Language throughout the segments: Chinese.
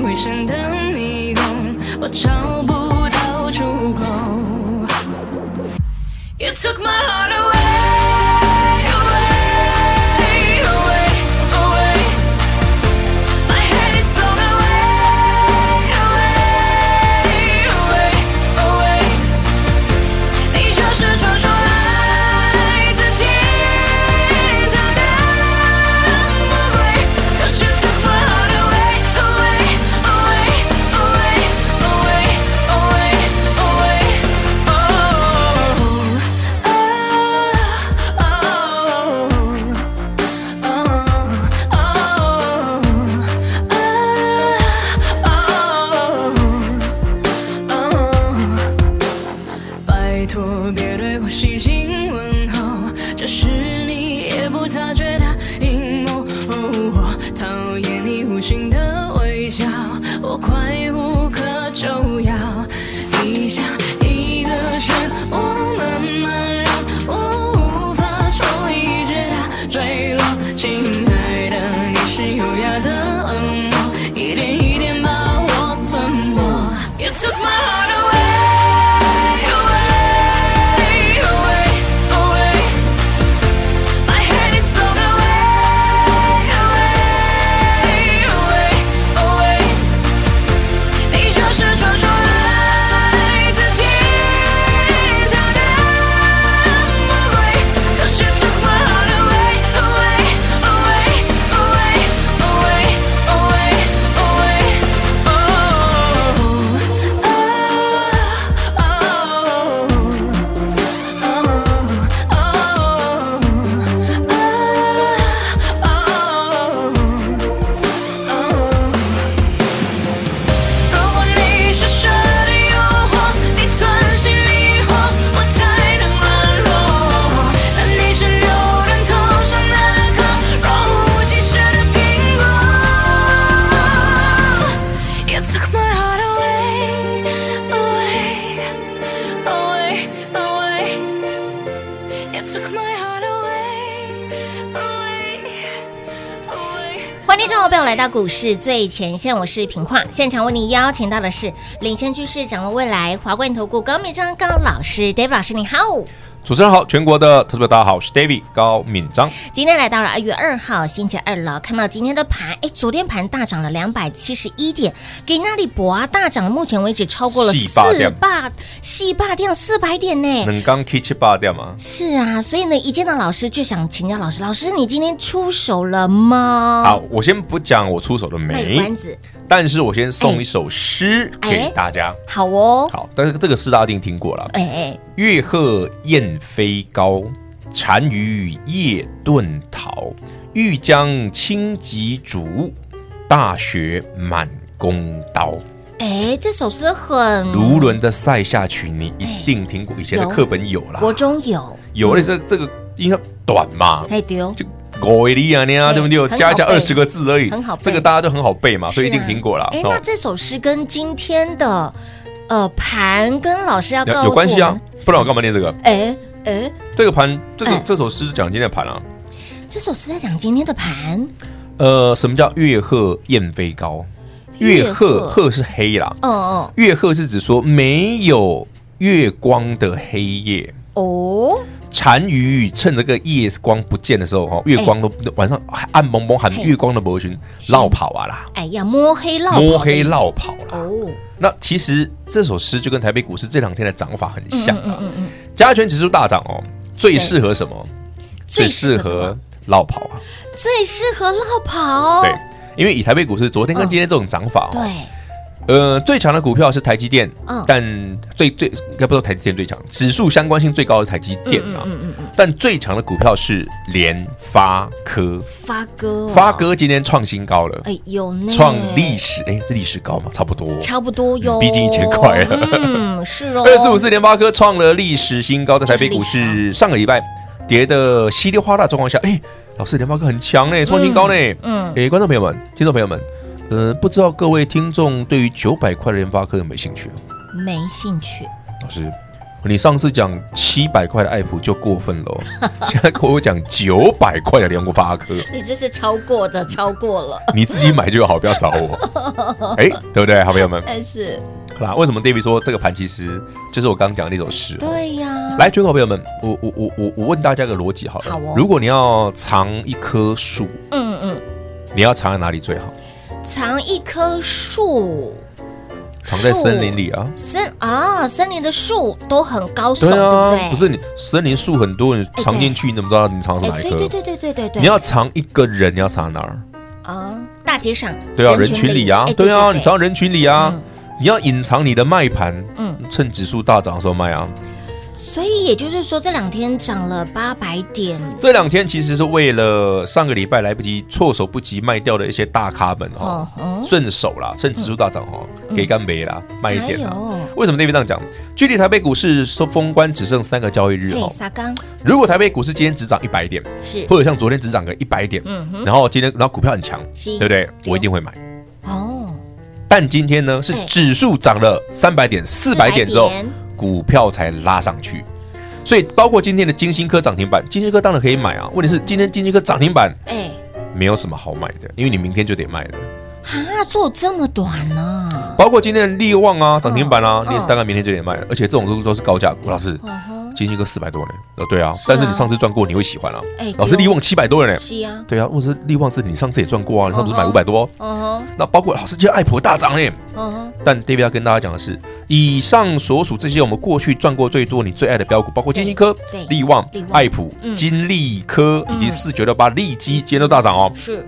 危险的迷宫，我找不到出口。察觉的阴谋我讨厌你无心的微笑我快无可救药。股市最前线，我是平化，现场为你邀请到的是领先趋势、掌握未来华冠投顾高明章高老师，David 老师，你好。主持人好，全国的特别大家好，我是 David 高敏章。今天来到了二月二号星期二了，看到今天的盘，哎，昨天盘大涨了两百七十一点，给那里博啊大涨，目前为止超过了四百四百点四百点呢。能刚 K 七八点吗？是啊，所以呢，一见到老师就想请教老师，老师你今天出手了吗？好，我先不讲我出手了没。关子。但是我先送一首诗给大家。好哦，好，但是这个诗大家一定听过了。哎哎，月鹤燕飞高，单于夜遁逃。欲将轻骑逐，大雪满弓刀。哎、欸，这首诗很。卢纶的《塞下曲》，你一定听过，以前的课本有啦。国中有。有，而且这这个因为短嘛。太丢。就我利亚尼啊，对不对？加一加二十个字而已，很好背，这个大家都很好背嘛，所以一定听过了。哎，那这首诗跟今天的呃盘跟老师要告有关系啊，不然我干嘛念这个？哎哎，这个盘，这个这首诗是讲今天的盘啊。这首诗在讲今天的盘。呃，什么叫月鹤燕飞高？月鹤鹤是黑啦，嗯嗯，月鹤是指说没有月光的黑夜。哦。单于趁这个夜光不见的时候，哈，月光都晚上暗蒙蒙，喊月光的摩巡落跑啊啦！哎呀，摸黑落摸黑落跑啦！哦，那其实这首诗就跟台北股市这两天的涨法很像啊。嗯嗯，加权指数大涨哦，最适合什么？最适合落跑啊！最适合落跑。对，因为以台北股市昨天跟今天这种涨法，对。呃，最强的股票是台积电，嗯、但最最应该不说台积电最强，指数相关性最高的是台积电啊。嗯嗯嗯嗯、但最强的股票是联发科，发哥、哦，发哥今天创新高了，哎，有呢，创历史，哎，这历史高吗？差不多，差不多哟，逼近一千块了。嗯，是哦。二四五四联发科创了历史新高，在台北股市上个礼拜跌的稀里哗啦状况下，哎，老师联发科很强呢，创新高呢。嗯，哎，观众朋友们，听众朋友们。呃，不知道各位听众对于九百块的联发科有没有兴趣？没兴趣。老师，你上次讲七百块的爱普就过分了，现在跟我讲九百块的联发科，你这是超过的，超过了。你自己买就好，不要找我。哎，对不对，好朋友们？但是，好啦，为什么 David 说这个盘其实就是我刚刚讲的那首诗？对呀。来，全国朋友们，我我我我我问大家个逻辑好了。好哦。如果你要藏一棵树，嗯嗯，你要藏在哪里最好？藏一棵树，藏在森林里啊！森啊，森林的树都很高耸，对啊，对不对？不是你森林树很多，你藏进去，你怎么知道你藏是哪一棵？对对对对对对，你要藏一个人，你要藏哪儿？啊，大街上。对啊，人群里啊，对啊，你藏人群里啊，你要隐藏你的卖盘，嗯，趁指数大涨的时候卖啊。所以也就是说，这两天涨了八百点。这两天其实是为了上个礼拜来不及、措手不及卖掉的一些大咖们哈，顺手啦，趁指数大涨哈，给干杯啦，卖一点啦。为什么 David 这样讲？距离台北股市收封关只剩三个交易日哈。如果台北股市今天只涨一百点，是或者像昨天只涨个一百点，嗯然后今天然后股票很强，对不对？我一定会买。哦。但今天呢，是指数涨了三百点、四百点之后。股票才拉上去，所以包括今天的金星科涨停板，金星科当然可以买啊。问题是今天金星科涨停板，哎，没有什么好买的，因为你明天就得卖了。啊，做这么短呢？包括今天的利旺啊，涨停板啊，你也是大概明天就得卖了。而且这种都都是高价股，老师。晶心科四百多呢，哦对啊，但是你上次赚过，你会喜欢啊。老师力旺七百多呢，是啊，对啊，或者是力旺这你上次也赚过啊，你上次买五百多，那包括老师今天爱普大涨呢，但 David 要跟大家讲的是，以上所属这些我们过去赚过最多、你最爱的标股，包括金星科、力旺、爱普、金利科以及四九六八利基，今天都大涨哦。是，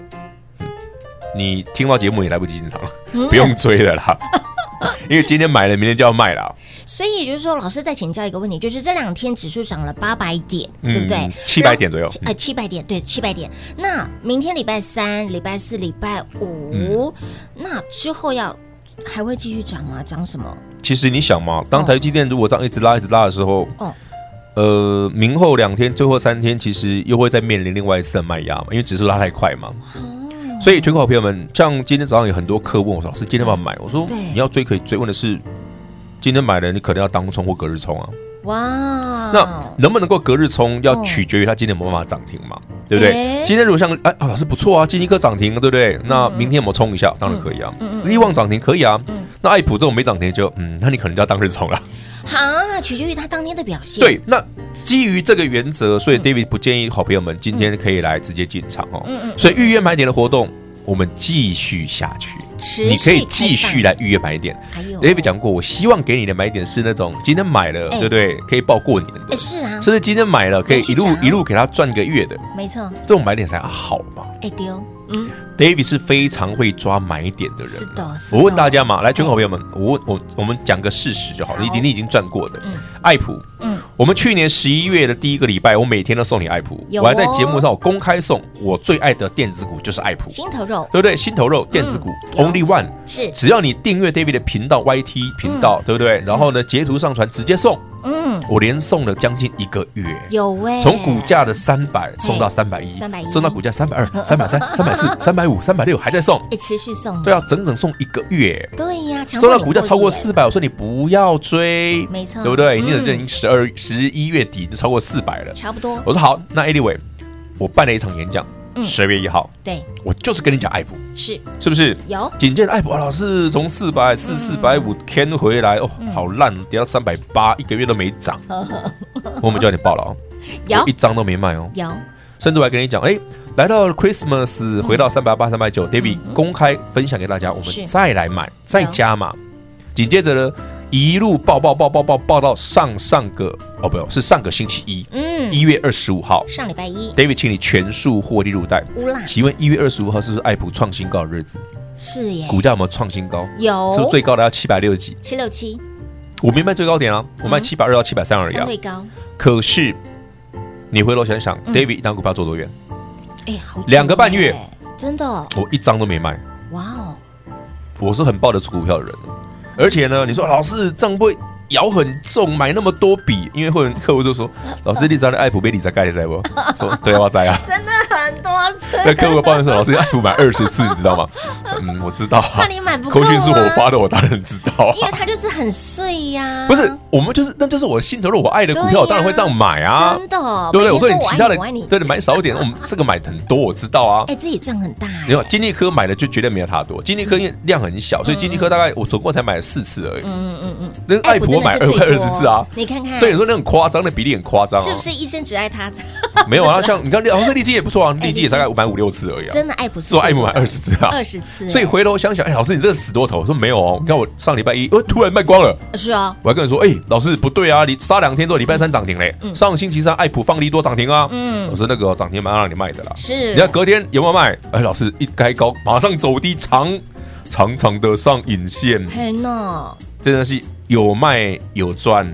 你听到节目也来不及进场了，不用追了啦。因为今天买了，明天就要卖了。所以也就是说，老师再请教一个问题，就是这两天指数涨了八百点，对不对？七百点左右。呃，七百点，对，七百点。那明天礼拜三、礼拜四、礼拜五，那之后要还会继续涨吗？涨什么？其实你想嘛，当台积电如果这样一直拉、一直拉的时候，哦，呃，明后两天、最后三天，其实又会再面临另外一次的卖压嘛，因为指数拉太快嘛。所以，全国好朋友们，像今天早上有很多客问我说：“老师，今天要不要买？”我说：“你要追可以追，问的是今天买的，你可能要当冲或隔日冲啊。”哇，那能不能够隔日冲，要取决于它今天有没有办法涨停嘛，对不对？今天如果像哎啊，老师不错啊，金一科涨停，对不对？那明天我们冲一下？当然可以啊。力旺涨停可以啊。那爱普这种没涨停就嗯，那你可能就要当日冲了。好，取决于他当天的表现。对，那基于这个原则，所以 David 不建议好朋友们今天可以来直接进场哦。嗯嗯。所以预约买点的活动，我们继续下去。你可以继续来预约买点。还有，David 讲过，我希望给你的买点是那种今天买了，对不对？可以报过年的。是啊。甚至今天买了，可以一路一路给他赚个月的。没错。这种买点才好嘛。哎丢。嗯。David 是非常会抓买点的人。是的。我问大家嘛，来，全国朋友们，我问我我们讲个事实就好了。你你已经赚过的，嗯爱普，嗯，我们去年十一月的第一个礼拜，我每天都送你爱普，我还在节目上我公开送我最爱的电子股就是爱普，心头肉，对不对？心头肉电子股，Only One，是，只要你订阅 David 的频道 YT 频道，对不对？然后呢，截图上传直接送。嗯，我连送了将近一个月，有喂，从股价的三百送到三百一，三百一。送到股价三百二、三百三、三百四、三百五、三百六，还在送，哎，持续送，对啊，整整送一个月，对呀，送到股价超过四百，我说你不要追，没错，对不对？你这已经十二、十一月底就超过四百了，差不多。我说好，那 Anyway，我办了一场演讲。十二月一号，对，我就是跟你讲爱普，是。是不是？有，紧接着爱普老师从四百四、四百五天回来，哦，好烂，跌到三百八，一个月都没涨。我们叫你报了？哦，有一张都没卖哦，有，甚至我还跟你讲，哎，来到 Christmas，回到三百八、三百九，David 公开分享给大家，我们再来买，再加码，紧接着呢。一路爆爆爆爆爆爆到上上个哦，不，是上个星期一，嗯，一月二十五号，上礼拜一，David 请你全数获利入袋。请问一月二十五号是不是爱普创新高的日子？是耶。股价有没有创新高？有，是不是最高的要七百六十几？七六七。我没卖最高点啊，我卖七百二到七百三而已啊。最高。可是你回头想想，David 一档股票做多远？哎，好，两个半月，真的，我一张都没卖。哇哦，我是很抱得住股票的人。而且呢，你说老师这样不会咬很重，买那么多笔，因为会有客户就说，老师你知道爱普被你在盖的在不？说对啊，我在啊，真的很多次。那客户抱怨说，老师爱普买二十次，你知道吗？嗯，我知道啊。那你买不够？扣讯是我发的，我当然知道啊。因为它就是很碎呀。不是，我们就是，那就是我心头肉，我爱的股票，我当然会这样买啊。真的，对不对？我说你其他的，对，你买少一点，我们这个买很多，我知道啊。哎，自己赚很大。你看金利科买的就绝对没有他多，金利科因为量很小，所以金利科大概我总共才买了四次而已。嗯嗯嗯。那爱普我买二二十次啊。你看看，对你说那很夸张的比例很夸张，是不是？医生只爱他。没有啊，像你看，好像利基也不错啊，利基也大概五买五六次而已啊。真的爱普是说爱普买二十次啊，二十次。所以回头想想，哎，老师你这个死多头，我说没有哦。你看我上礼拜一，呃，突然卖光了。是啊。我还跟你说，哎，老师不对啊，你杀两天之后礼拜三涨停嘞。上星期三爱普放利多涨停啊。嗯。我说那个涨停马上让你卖的啦。是。你看隔天有没有卖？哎，老师一开高马上走低，长长长的上影线。真的是。有卖有赚，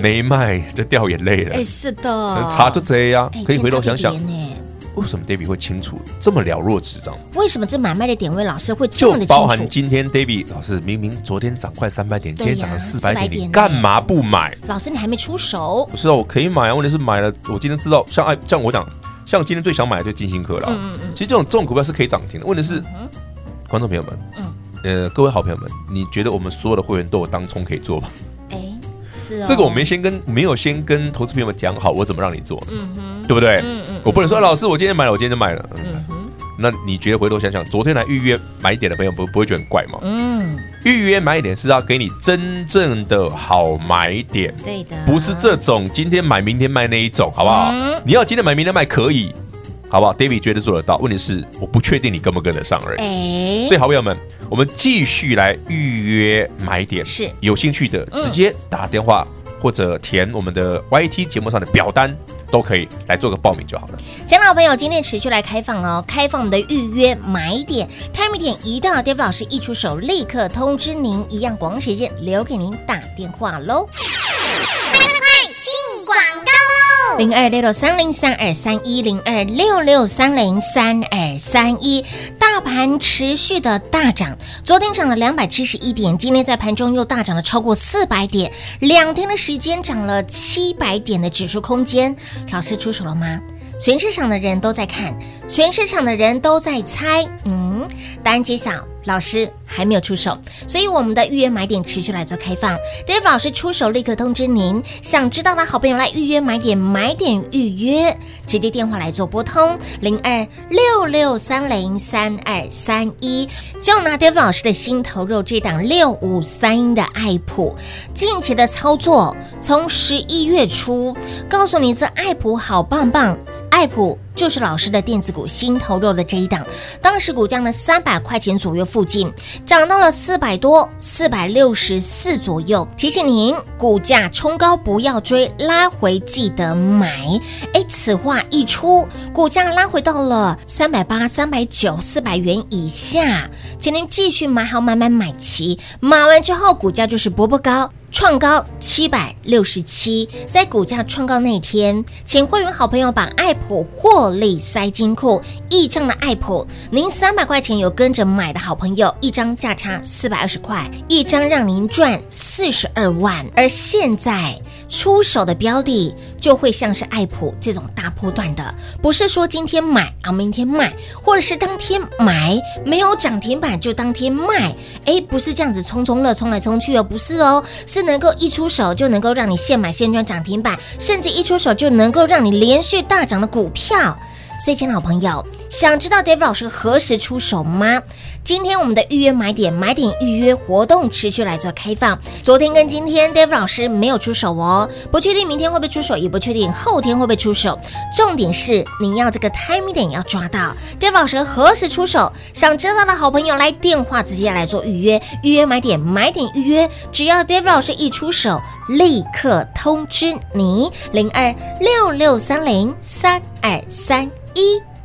没卖就掉眼泪了。哎，是的，差就这样，可以回头想想，为什么 David 会清楚这么了若指掌？为什么这买卖的点位老师会这么的清楚？就包含今天 David 老师明明昨天涨快三百点，今天涨了四百点，你干嘛不买？老师，你还没出手？不是啊，我可以买啊。问题是买了，我今天知道，像爱像我讲，像今天最想买的就是晶心科了。嗯嗯。其实这种这种股票是可以涨停的。问题是，观众朋友们，嗯。呃，各位好朋友们，你觉得我们所有的会员都有当冲可以做吗？哎，是啊。这个我没先跟没有先跟投资朋友们讲好，我怎么让你做？嗯哼，对不对？嗯嗯。我不能说老师，我今天买了，我今天就买了。嗯哼。那你觉得回头想想，昨天来预约买点的朋友不不会觉得很怪吗？嗯。预约买点是要给你真正的好买点，对的，不是这种今天买明天卖那一种，好不好？你要今天买明天卖可以。好不好？David 绝对做得到。问题是，我不确定你跟不跟得上而已。欸、所以，好朋友们，我们继续来预约买点。是有兴趣的，直接打电话或者填我们的 YT 节目上的表单，都可以来做个报名就好了。亲爱的朋友，今天持续来开放哦，开放我们的预约买点，time 点一到，David 老师一出手，立刻通知您。一样广告时间留给您打电话喽。零二六六三零三二三一零二六六三零三二三一，盘持续的大涨，昨天涨了两百七十一点，今天在盘中又大涨了超过四百点，两天的时间涨了七百点的指数空间，老师出手了吗？全市场的人都在看，全市场的人都在猜，嗯，答案揭晓。老师还没有出手，所以我们的预约买点持续来做开放。David 老师出手，立刻通知您。想知道的好朋友来预约买点，买点预约，直接电话来做拨通零二六六三零三二三一，就拿 David 老师的心头肉这档六五三一的爱普，近期的操作从十一月初告诉你这爱普好棒棒，爱普。就是老师的电子股心头肉的这一档，当时股价呢三百块钱左右附近，涨到了四百多，四百六十四左右。提醒您，股价冲高不要追，拉回记得买。哎，此话一出，股价拉回到了三百八、三百九、四百元以下，请您继续买好买买买齐，买完之后股价就是波波高。创高七百六十七，在股价创高那天，请会员好朋友把爱普获利塞金库，一张的爱普，您三百块钱有跟着买的好朋友，一张价差四百二十块，一张让您赚四十二万，而现在。出手的标的就会像是爱普这种大波段的，不是说今天买啊明天卖，或者是当天买没有涨停板就当天卖，哎，不是这样子冲冲乐冲来冲去哦，不是哦，是能够一出手就能够让你现买现赚涨停板，甚至一出手就能够让你连续大涨的股票。所以，亲爱的好朋友，想知道 David 老师何时出手吗？今天我们的预约买点买点预约活动持续来做开放。昨天跟今天，David 老师没有出手哦，不确定明天会不会出手，也不确定后天会不会出手。重点是你要这个 timing 点要抓到，David 老师何时出手？想知道的好朋友来电话直接来做预约，预约买点买点预约，只要 David 老师一出手，立刻通知你零二六六三零三二三一。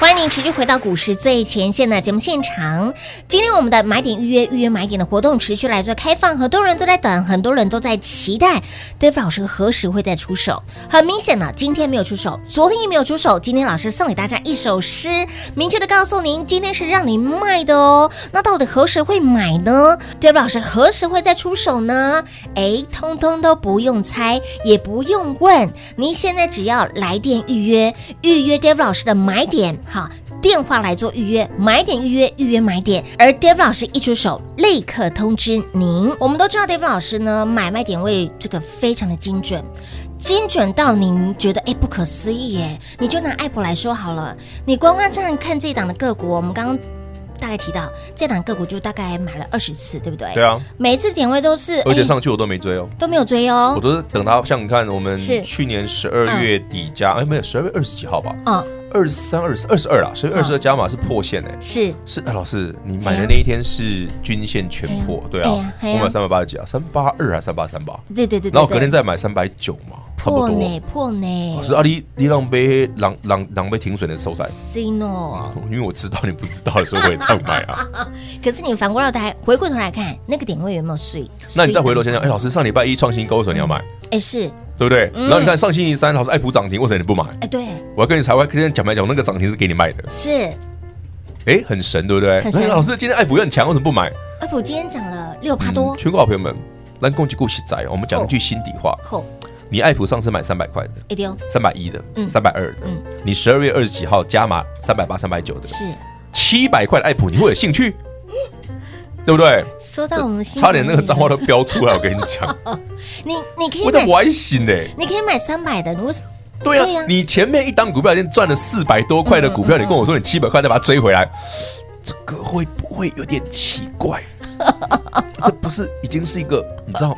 欢迎您持续回到股市最前线的节目现场。今天我们的买点预约、预约买点的活动持续来做开放，很多人都在等，很多人都在期待 Dave 老师何时会再出手。很明显呢，今天没有出手，昨天也没有出手。今天老师送给大家一首诗，明确的告诉您，今天是让您卖的哦。那到底何时会买呢？Dave 老师何时会再出手呢？哎，通通都不用猜，也不用问，您现在只要来电预约，预约 Dave 老师的买点。好，电话来做预约，买点预约，预约买点。而 David 老师一出手，立刻通知您。我们都知道 David 老师呢，买卖点位这个非常的精准，精准到您觉得哎不可思议耶。你就拿 Apple 来说好了，你光光这样看这档的个股，我们刚刚大概提到这档个股就大概买了二十次，对不对？对啊，每一次点位都是，而且上去我都没追哦，都没有追哦，我都是等它。像你看，我们去年十二月底加，哎、嗯，没有十二月二十几号吧？嗯。二十三、二十二十二啊，所以二十二加码是破线哎，是是哎，老师，你买的那一天是均线全破，对啊，我买三百八十几啊，三八二还是三八三八？对对对，然后隔天再买三百九嘛，差不多破呢破呢。老师啊，你你让杯让让让杯停损的收在，是喏，因为我知道你不知道的时候我也这样买啊。可是你反过来回过头来看，那个点位有没有碎？那你再回头想想，哎，老师上礼拜一创新高的时候你要买？哎是。对不对？然后你看上星期三，老师爱普涨停，为什么你不买？哎，对，我要跟你才会跟你讲白讲，那个涨停是给你卖的。是，哎，很神，对不对？很神。老师今天爱普很强，为什么不买？爱普今天涨了六趴多。全国好朋友们，来共济故事仔，我们讲一句心底话。你爱普上次买三百块的，三百一的，嗯，三百二的，嗯，你十二月二十几号加码三百八、三百九的，是七百块的爱普，你会有兴趣？对不对？说到我们心，差点那个脏话都飙出来，我跟你讲。你你可以买，我的歪心呢？你可以买三百的，如果是对呀，你前面一单股票已经赚了四百多块的股票，你跟我说你七百块再把它追回来，这个会不会有点奇怪？这不是已经是一个你知道？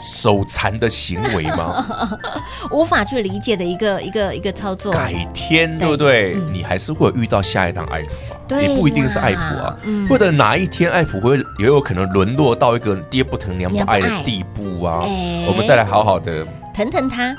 手残的行为吗？无法去理解的一个一个一个操作。改天对不对？你还是会遇到下一档爱普啊，也不一定是爱普啊，或者哪一天爱普会也有可能沦落到一个爹不疼娘不爱的地步啊。我们再来好好的疼疼他。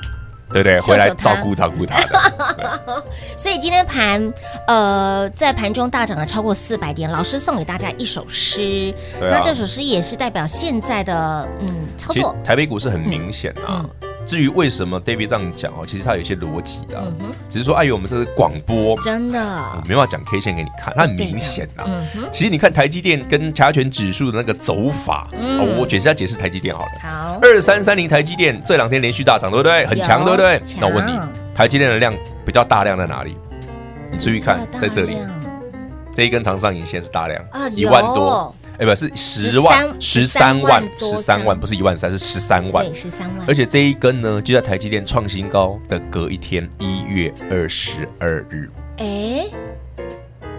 对对，回来照顾照顾他的。所以今天盘，呃，在盘中大涨了超过四百点。老师送给大家一首诗，那这首诗也是代表现在的嗯操作。台北股市很明显啊，至于为什么 David 这样讲哦，其实他有一些逻辑的，只是说碍于我们这是广播，真的我没办法讲 K 线给你看，它很明显呐。其实你看台积电跟加权指数的那个走法，我解释一下解释台积电好了。好，二三三零台积电这两天连续大涨，对不对？很强，对不对？那我问你，台积电的量比较大量在哪里？你注意看，在这里，这一根长上影线是大量，一万多。哎，不是十万，十三万，十三万，不是一万三，是十三万，十三万。而且这一根呢，就在台积电创新高的隔一天，一月二十二日，哎，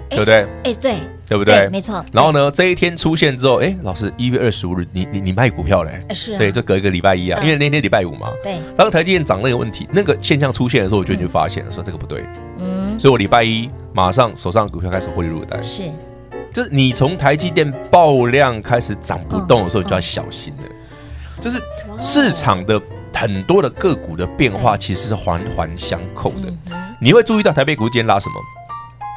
对不对？哎，对，对不对？没错。然后呢，这一天出现之后，哎，老师，一月二十五日，你你你卖股票嘞？是，对，就隔一个礼拜一啊，因为那天礼拜五嘛。对。当台积电涨那个问题，那个现象出现的时候，我就就发现了，说这个不对。嗯。所以我礼拜一马上手上股票开始获利入袋。是。就是你从台积电爆量开始涨不动的时候，你就要小心了。就是市场的很多的个股的变化，其实是环环相扣的。你会注意到台北股今天拉什么？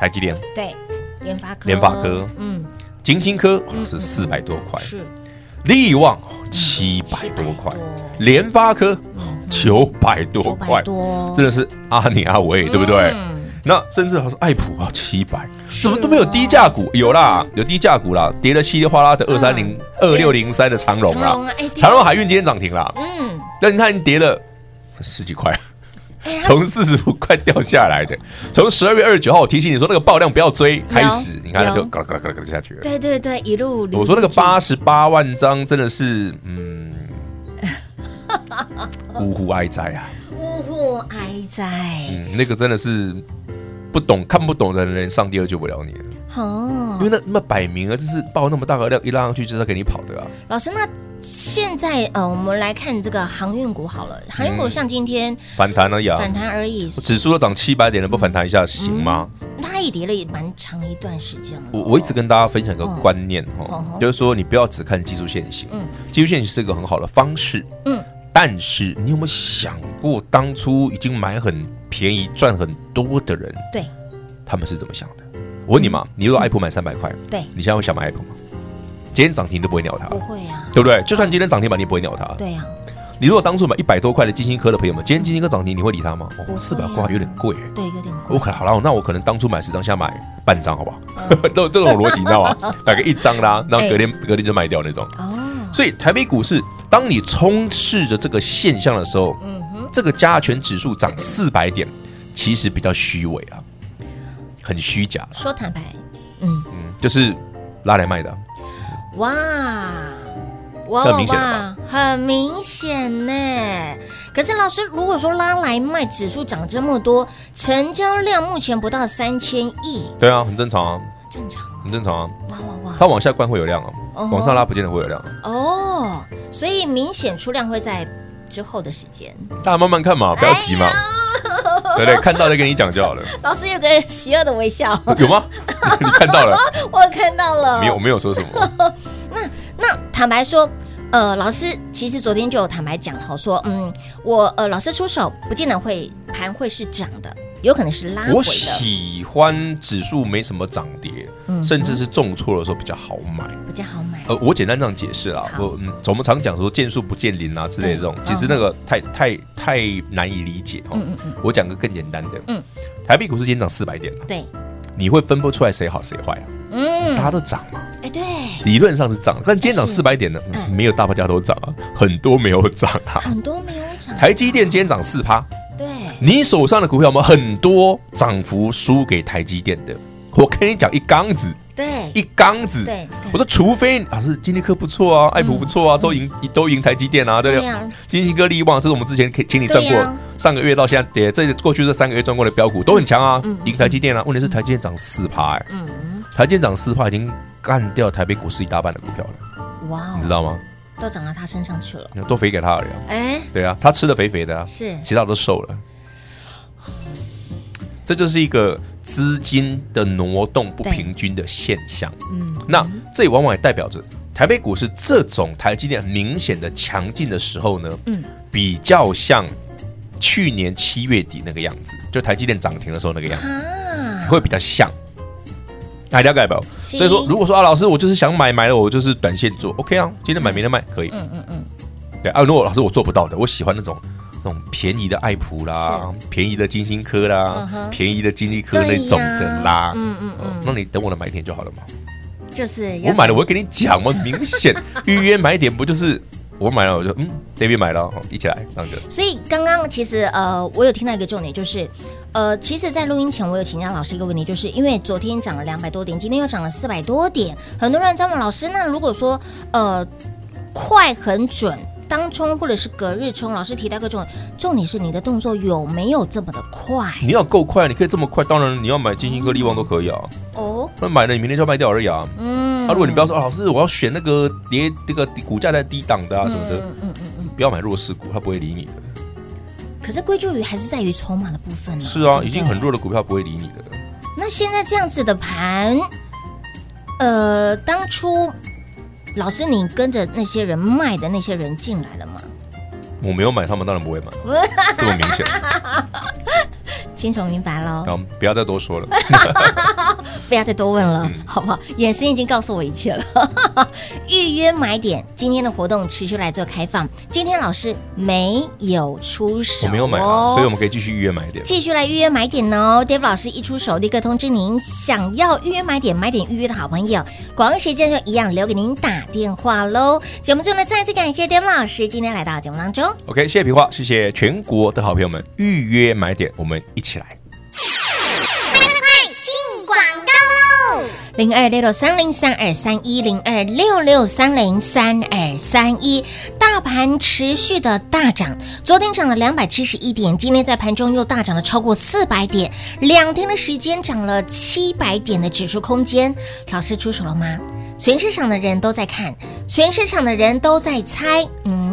台积电，对，联发科，联发科，嗯，晶心科是四百多块，是，力旺七百多块，联发科九百多块，真的是阿尼阿伟，对不对？那甚至还是爱普啊，七百，怎么都没有低价股？有啦，有低价股啦，跌了稀里哗啦的二三零二六零三的长荣啦，长荣海运今天涨停啦，嗯，但它已经跌了十几块，从四十五块掉下来的，从十二月二十九号我提醒你说那个爆量不要追开始，你看它就嘎啦嘎啦嘎啦下去了，对对对，一路我说那个八十八万张真的是嗯，呜呼哀哉啊，呜呼哀哉，嗯，那个真的是。不懂看不懂的人，上帝都救不了你哦，因为那那么摆明了，就是爆那么大个量一拉上去，就是要给你跑的啊。老师，那现在呃，我们来看这个航运股好了，航运股像今天反弹而已，反弹而已，指数都涨七百点了，不反弹一下行吗？它也跌了也蛮长一段时间了。我我一直跟大家分享一个观念哈，就是说你不要只看技术线型，嗯，技术线型是一个很好的方式，嗯，但是你有没有想过，当初已经买很便宜赚很多的人，对，他们是怎么想的？我问你嘛，你如果爱普买三百块，对，你现在会想买爱普吗？今天涨停都不会鸟它，不会啊，对不对？就算今天涨停板，你也不会鸟它，对呀。你如果当初买一百多块的金星科的朋友们，今天金星科涨停，你会理它吗？哦，四百块有点贵，对，有点贵。我可好了，那我可能当初买十张，现在买半张，好不好？都这种逻辑，你知道吗？买个一张啦，然后隔天隔天就卖掉那种。哦，所以台北股市，当你充斥着这个现象的时候，嗯哼，这个加权指数涨四百点。其实比较虚伪啊，很虚假。说坦白，嗯嗯，就是拉来卖的。哇哇哇，哇，很明显呢。可是老师，如果说拉来卖，指数涨这么多，成交量目前不到三千亿。对啊，很正常啊，正常，很正常啊。哇哇哇，它往下灌会有量啊，往上拉不见得会有量啊。哦，所以明显出量会在之后的时间。大家慢慢看嘛，不要急嘛。对对，看到再跟你讲就好了。老师有个邪恶的微笑，有吗？你看到了？我看到了。没有，我没有说什么。那那坦白说，呃，老师其实昨天就有坦白讲好说，嗯，我呃老师出手不见得会盘会是涨的。有可能是拉回的。我喜欢指数没什么涨跌，甚至是重挫的时候比较好买，比较好买。呃，我简单这样解释啦，我嗯，我们常讲说见树不见林啊之类的这种，其实那个太太太难以理解哦。嗯嗯，我讲个更简单的，嗯，台币股市今天涨四百点了，对，你会分不出来谁好谁坏啊？嗯，大家都涨嘛，哎，对，理论上是涨，但今天涨四百点呢，没有大家都涨啊，很多没有涨啊，很多没有涨。台积电今天涨四趴。你手上的股票有没有很多涨幅输给台积电的？我跟你讲，一缸子，对，一缸子。对，我说除非老师金立科不错啊，爱普不错啊，都赢都赢台积电啊，对不对？晶心科、力旺，这是我们之前请你赚过，上个月到现在，对，这过去这三个月赚过的标股都很强啊，赢台积电啊。问题是台积电涨四趴，哎，台积电涨四趴已经干掉台北股市一大半的股票了。哇，你知道吗？都涨到他身上去了，都肥给他了。哎，对啊，他吃的肥肥的啊，是，其他都瘦了。这就是一个资金的挪动不平均的现象。嗯，那这也往往也代表着台北股市这种台积电明显的强劲的时候呢，嗯，比较像去年七月底那个样子，就台积电涨停的时候那个样子，会比较像。大家了解不？所以说，如果说啊，老师，我就是想买，买了我就是短线做，OK 啊，今天买明天卖可以。嗯嗯嗯。对啊，如果老师我做不到的，我喜欢那种。那种便宜的爱普啦，便宜的金星科啦，便宜的金利科那种的啦。嗯嗯嗯，那你等我的买点就好了嘛。就是我买了，我会跟你讲嘛。明显预约买点不就是我买了，我就嗯，David 买了，一起来那个。所以刚刚其实呃，我有听到一个重点，就是呃，其实，在录音前我有请教老师一个问题，就是因为昨天涨了两百多点，今天又涨了四百多点，很多人在问老师，那如果说呃快很准。当冲或者是隔日冲，老师提到个重点，重点是你的动作有没有这么的快？你要够快，你可以这么快。当然，你要买金星科、力旺都可以啊。哦，那买了，你明天就要卖掉而已啊。嗯，啊，如果你不要说，啊、老师，我要选那个跌这个股价在低档的啊什么的，嗯嗯嗯嗯，不要买弱势股，他不会理你的。可是归咎于还是在于筹码的部分呢？是啊，已经很弱的股票不会理你的。那现在这样子的盘，呃，当初。老师，你跟着那些人卖的那些人进来了吗？我没有买，他们当然不会买，这么明显。清楚明白了，好，不要再多说了，不要再多问了，嗯、好不好？眼神已经告诉我一切了。预约买点，今天的活动持续来做开放。今天老师没有出手，我没有买，所以我们可以继续预约买点，继续来预约买点哦。David 老师一出手，立刻通知您想要预约买点、买点预约的好朋友。广告时间就一样留给您打电话喽。节目中呢，再次感谢 David 老师今天来到节目当中。OK，谢谢皮话，谢谢全国的好朋友们预约买点，我们一。起来，零二六六三零三二三一零二六六三零三二三一，大盘持续的大涨，昨天涨了两百七十一点，今天在盘中又大涨了超过四百点，两天的时间涨了七百点的指数空间，老师出手了吗？全市场的人都在看，全市场的人都在猜，嗯，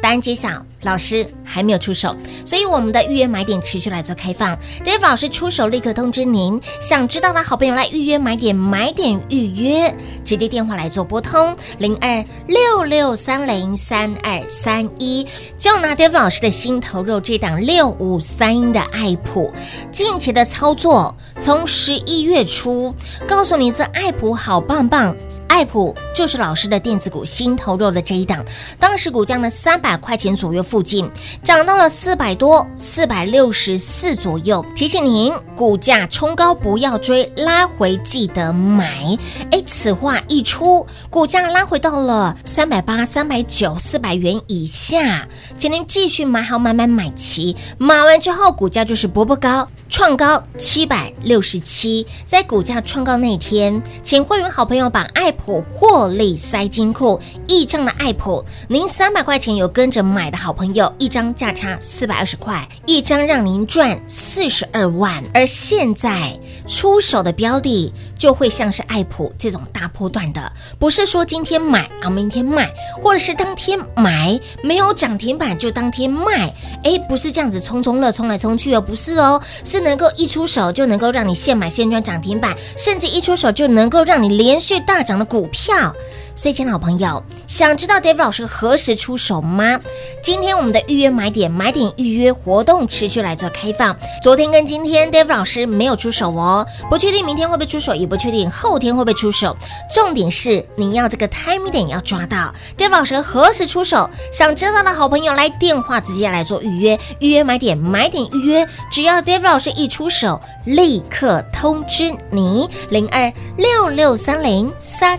答案揭晓。老师还没有出手，所以我们的预约买点持续来做开放。David 老师出手，立刻通知您。想知道的好朋友来预约买点，买点预约，直接电话来做拨通零二六六三零三二三一。就拿 David 老师的心头肉这档六五三一的爱普，近期的操作从十一月初告诉你这爱普好棒棒。爱普就是老师的电子股心头肉的这一档，当时股价呢三三百块钱左右附近，涨到了四百多，四百六十四左右。提醒您，股价冲高不要追，拉回记得买。哎，此话一出，股价拉回到了三百八、三百九、四百元以下，请您继续买好买买买齐。买完之后，股价就是波波高，创高七百六十七。在股价创高那天，请会员好朋友把爱普。获利塞金库，一张的爱普，您三百块钱有跟着买的好朋友，一张价差四百二十块，一张让您赚四十二万。而现在出手的标的，就会像是爱普这种大波段的，不是说今天买啊明天卖，或者是当天买没有涨停板就当天卖，哎，不是这样子冲冲乐冲来冲去哦，不是哦，是能够一出手就能够让你现买现赚涨停板，甚至一出手就能够让你连续大涨的。股票。所以，亲爱的好朋友，想知道 David 老师何时出手吗？今天我们的预约买点买点预约活动持续来做开放。昨天跟今天 David 老师没有出手哦，不确定明天会不会出手，也不确定后天会不会出手。重点是你要这个 timing 点要抓到 David 老师何时出手。想知道的好朋友来电话直接来做预约，预约买点买点预约，只要 David 老师一出手，立刻通知你零二六六三零三